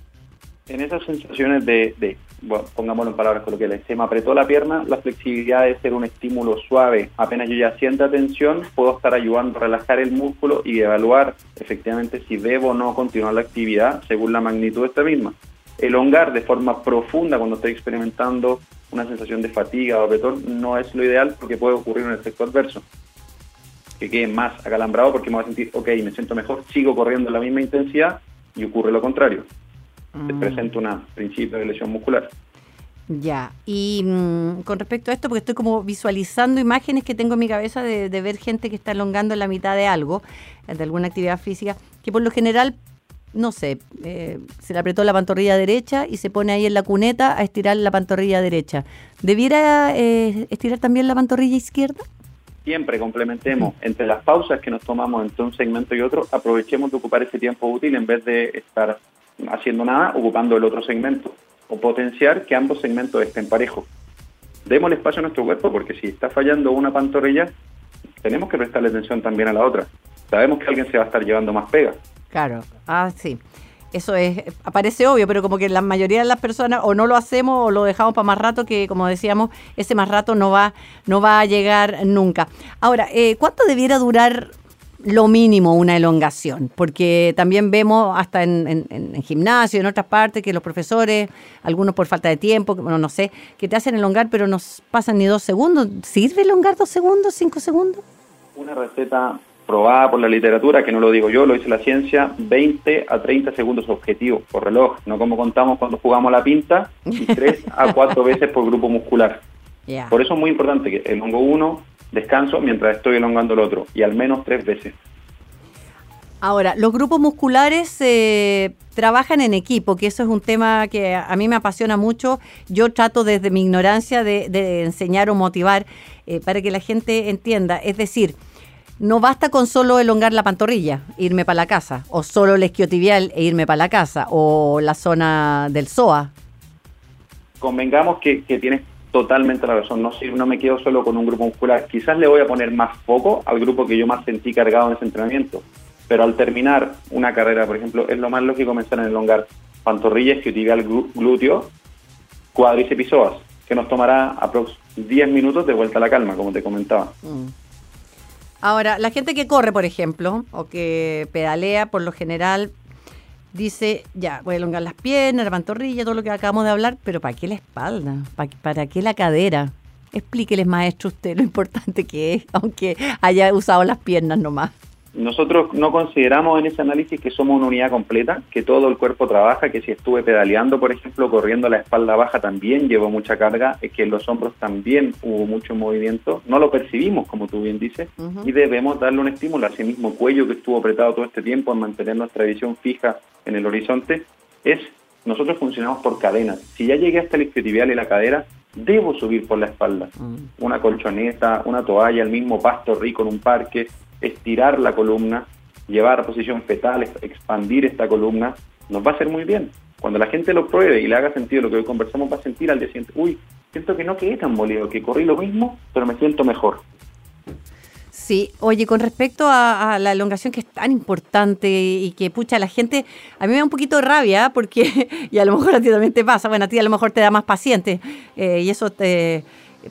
En esas sensaciones de bueno, pongámoslo en palabras coloquiales, se me apretó la pierna, la flexibilidad de ser un estímulo suave. Apenas yo ya sienta tensión, puedo estar ayudando a relajar el músculo y evaluar efectivamente si debo o no continuar la actividad según la magnitud de esta misma. Elongar de forma profunda cuando estoy experimentando una sensación de fatiga o apretón no es lo ideal porque puede ocurrir un efecto adverso. Que quede más acalambrado porque me voy a sentir, ok, me siento mejor, sigo corriendo a la misma intensidad y ocurre lo contrario se mm. presenta un principio de lesión muscular. Ya, y mm, con respecto a esto, porque estoy como visualizando imágenes que tengo en mi cabeza de, ver gente que está elongando en la mitad de algo, de alguna actividad física, que por lo general, no sé, eh, se le apretó la pantorrilla derecha y se pone ahí en la cuneta a estirar la pantorrilla derecha. ¿Debiera eh, estirar también la pantorrilla izquierda? Siempre complementemos. Entre las pausas que nos tomamos entre un segmento y otro, aprovechemos de ocupar ese tiempo útil en vez de estar haciendo nada, ocupando el otro segmento, o potenciar que ambos segmentos estén parejos. Demos el espacio a nuestro cuerpo porque si está fallando una pantorrilla, tenemos que prestarle atención también a la otra. Sabemos que alguien se va a estar llevando más pega. Claro, ah, sí. Eso es, aparece obvio, pero como que la mayoría de las personas o no lo hacemos o lo dejamos para más rato, que como decíamos, ese más rato no va, no va a llegar nunca. Ahora, eh, ¿cuánto debiera durar lo mínimo una elongación, porque también vemos hasta en, en, gimnasio, en otras partes, que los profesores, algunos por falta de tiempo, bueno, no sé, que te hacen elongar, pero no pasan ni dos segundos. ¿Sirve elongar dos segundos, cinco segundos? Una receta probada por la literatura, que no lo digo yo, lo dice la ciencia, 20 a 30 segundos objetivo por reloj, no como contamos cuando jugamos la pinta, y 3 a 4 veces por grupo muscular. Por eso es muy importante que el hongo 1 descanso mientras estoy elongando el otro y al menos tres veces. Ahora, los grupos musculares eh, trabajan en equipo, que eso es un tema que a mí me apasiona mucho. Yo trato desde mi ignorancia de, enseñar o motivar eh, para que la gente entienda. Es decir, no basta con solo elongar la pantorrilla, irme para la casa, o solo el esquiotibial e irme para la casa, o la zona del psoa. Convengamos que, que tienes totalmente la razón. No, no me quedo solo con un grupo muscular. Quizás le voy a poner más foco al grupo que yo más sentí cargado en ese entrenamiento. Pero al terminar una carrera, por ejemplo, es lo más lógico comenzar en elongar pantorrillas, isquiotibial, glúteo, cuádriceps y psoas, que nos tomará aproximadamente 10 minutos de vuelta a la calma, como te comentaba. Mm. Ahora, la gente que corre, por ejemplo, o que pedalea, por lo general, dice, ya, voy a las piernas, la pantorrilla, todo lo que acabamos de hablar, pero ¿para qué la espalda? ¿Para, qué la cadera? Explíqueles, maestro, usted lo importante que es, aunque haya usado las piernas nomás. Nosotros no consideramos en ese análisis que somos una unidad completa, que todo el cuerpo trabaja, que si estuve pedaleando, por ejemplo, corriendo la espalda baja también llevo mucha carga, es que en los hombros también hubo mucho movimiento, no lo percibimos, como tú bien dices, y debemos darle un estímulo a ese mismo cuello que estuvo apretado todo este tiempo en mantener nuestra visión fija en el horizonte, es nosotros funcionamos por cadenas. Si ya llegué hasta el isquiotibial y la cadera, debo subir por la espalda. Una colchoneta, una toalla, el mismo pasto rico en un parque, estirar la columna, llevar a posición fetal, expandir esta columna, nos va a hacer muy bien. Cuando la gente lo pruebe y le haga sentido lo que hoy conversamos, va a sentir al día siguiente, uy, siento que no quedé tan molido, que corrí lo mismo, pero me siento mejor. Sí, oye, con respecto a, la elongación que es tan importante y que, pucha, la gente, a mí me da un poquito rabia porque, y a lo mejor a ti también te pasa, bueno, a ti a lo mejor te da más paciente eh, y eso te,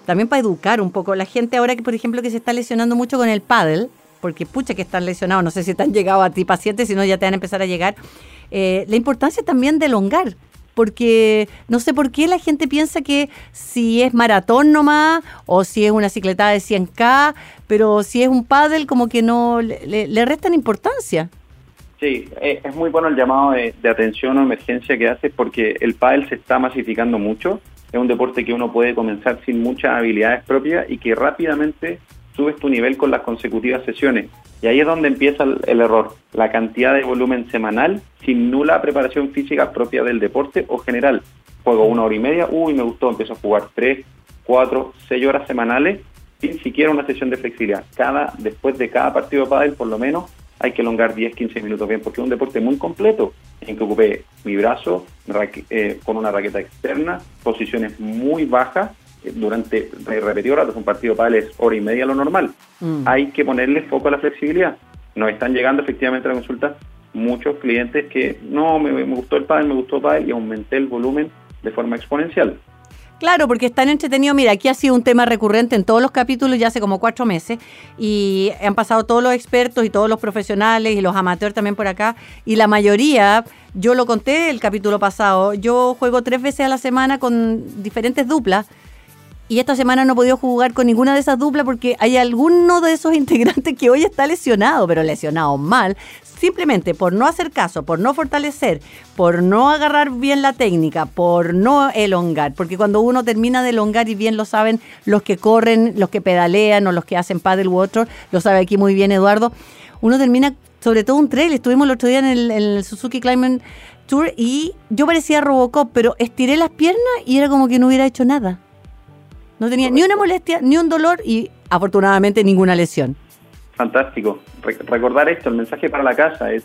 también para educar un poco. La gente ahora que, por ejemplo, que se está lesionando mucho con el paddle, porque pucha que están lesionados, no sé si te han llegado a ti pacientes, si no ya te van a empezar a llegar. Eh, la importancia también de elongar, porque no sé por qué la gente piensa que si es maratón nomás o si es una cicletada de 100K, pero si es un paddle como que no le, restan importancia. Sí, eh, es muy bueno el llamado de, atención o emergencia que hace porque el paddle se está masificando mucho. Es un deporte que uno puede comenzar sin muchas habilidades propias y que rápidamente subes tu nivel con las consecutivas sesiones. Y ahí es donde empieza el, error, la cantidad de volumen semanal sin nula preparación física propia del deporte o general. Juego una hora y media, uy, me gustó, empiezo a jugar tres, cuatro, seis horas semanales sin siquiera una sesión de flexibilidad. Cada, después de cada partido de pádel, por lo menos, hay que elongar 10, 15 minutos bien, porque es un deporte muy completo, en que ocupé mi brazo eh, con una raqueta externa, posiciones muy bajas, durante repetido rato, un partido para es hora y media lo normal. Mm. Hay que ponerle foco a la flexibilidad. Nos están llegando efectivamente a la consulta muchos clientes que no, me, gustó el pádel, me gustó el pádel y aumenté el volumen de forma exponencial. Claro, porque están entretenidos. Mira, aquí ha sido un tema recurrente en todos los capítulos ya hace como cuatro meses y han pasado todos los expertos y todos los profesionales y los amateurs también por acá y la mayoría, yo lo conté el capítulo pasado, yo juego tres veces a la semana con diferentes duplas y esta semana no he podido jugar con ninguna de esas duplas porque hay alguno de esos integrantes que hoy está lesionado, pero lesionado mal, simplemente por no hacer caso, por no fortalecer, por no agarrar bien la técnica, por no elongar, porque cuando uno termina de elongar y bien lo saben los que corren, los que pedalean o los que hacen paddle water, lo sabe aquí muy bien Eduardo, uno termina sobre todo un trail, estuvimos el otro día en el, en el Suzuki Climbing Tour y yo parecía Robocop, pero estiré las piernas y era como que no hubiera hecho nada. No tenía ni una molestia, ni un dolor y afortunadamente ninguna lesión. Fantástico. recordar esto, el mensaje para la casa es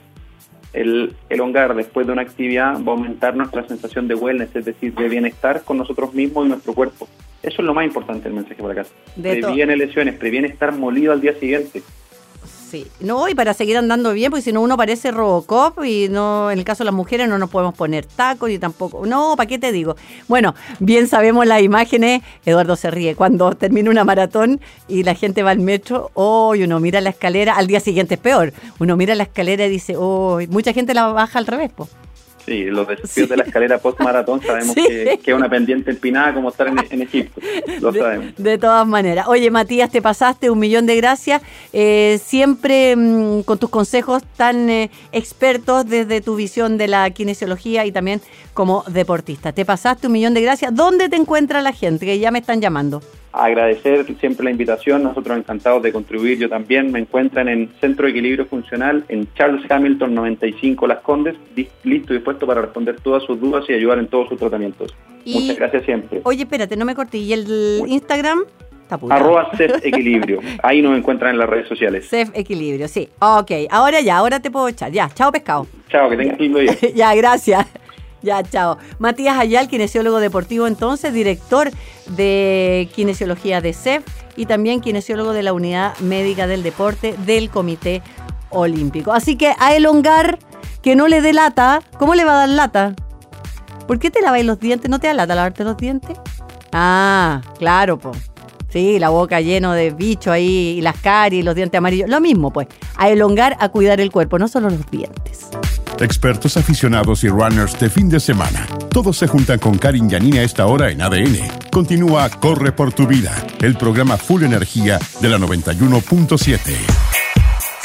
el elongar después de una actividad va a aumentar nuestra sensación de wellness, es decir, de bienestar con nosotros mismos y nuestro cuerpo. Eso es lo más importante el mensaje para la casa. previene lesiones, previene estar molido al día siguiente. Sí, no, y para seguir andando bien, porque si no uno parece Robocop y no, en el caso de las mujeres no nos podemos poner tacos y tampoco, no, ¿para qué te digo? Bueno, bien sabemos las imágenes, Eduardo se ríe, cuando termina una maratón y la gente va al metro, oh, uno mira la escalera, al día siguiente es peor, uno mira la escalera y dice, oh, mucha gente la baja al revés, pues. Sí, los desafíos de la escalera post-maratón sabemos que, es una pendiente empinada como estar en, Egipto. Lo sabemos. De todas maneras. Oye, Matías, te pasaste un millón de gracias. Eh, siempre mm, con tus consejos tan eh, expertos desde tu visión de la kinesiología y también como deportista. Te pasaste un millón de gracias. ¿Dónde te encuentra la gente? Que ya me están llamando agradecer siempre la invitación, nosotros encantados de contribuir, yo también, me encuentran en Centro de Equilibrio Funcional en Charles Hamilton 95 Las Condes, listo y dispuesto para responder todas sus dudas y ayudar en todos sus tratamientos. Muchas gracias siempre. Oye, espérate, no me corté, ¿y el Instagram? Arroba Cef Equilibrio. Ahí nos encuentran en las redes sociales. Cef Equilibrio, sí. Ok, ahora ya, ahora te puedo echar. Ya, chao pescado. Chao, que tengas lindo día. ya, gracias. Ya, chao. Matías Ayal, kinesiólogo deportivo entonces, director de kinesiología de CEF y también kinesiólogo de la unidad médica del deporte del Comité Olímpico. Así que a elongar, que no le dé lata. ¿Cómo le va a dar lata? ¿Por qué te lavas los dientes? ¿No te da lata lavarte los dientes? Ah, claro, pues. Sí, la boca lleno de bicho ahí, y las caries, los dientes amarillos. Lo mismo, pues. A elongar, a cuidar el cuerpo, no solo los dientes. Expertos aficionados y runners de fin de semana. Todos se juntan con Karin Yanini a esta hora en ADN. Continúa Corre por tu vida, el programa Full Energía de la 91.7.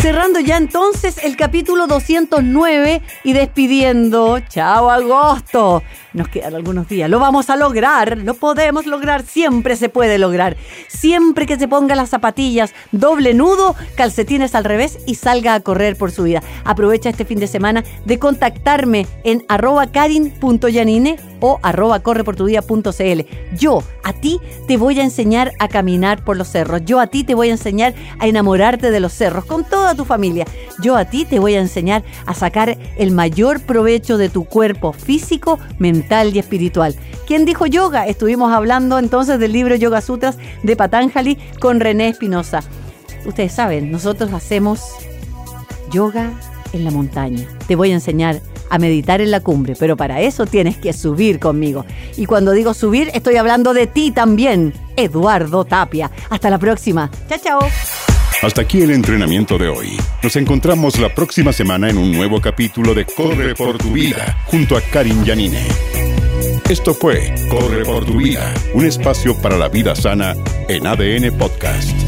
Cerrando ya entonces el capítulo 209 y despidiendo. Chao agosto. Nos quedan algunos días. Lo vamos a lograr. Lo podemos lograr. Siempre se puede lograr. Siempre que se ponga las zapatillas, doble nudo, calcetines al revés y salga a correr por su vida. Aprovecha este fin de semana de contactarme en arroba karin.yanine o arroba correportudía.cl. Yo a ti te voy a enseñar a caminar por los cerros. Yo a ti te voy a enseñar a enamorarte de los cerros con toda tu familia. Yo a ti te voy a enseñar a sacar el mayor provecho de tu cuerpo físico, y espiritual. ¿Quién dijo yoga? Estuvimos hablando entonces del libro Yoga Sutras de Patanjali con René Espinosa. Ustedes saben, nosotros hacemos yoga en la montaña. Te voy a enseñar a meditar en la cumbre, pero para eso tienes que subir conmigo. Y cuando digo subir, estoy hablando de ti también, Eduardo Tapia. Hasta la próxima. Chao, chao. Hasta aquí el entrenamiento de hoy. Nos encontramos la próxima semana en un nuevo capítulo de Corre por tu vida junto a Karin Yanine. Esto fue Corre por tu vida, un espacio para la vida sana en ADN Podcast.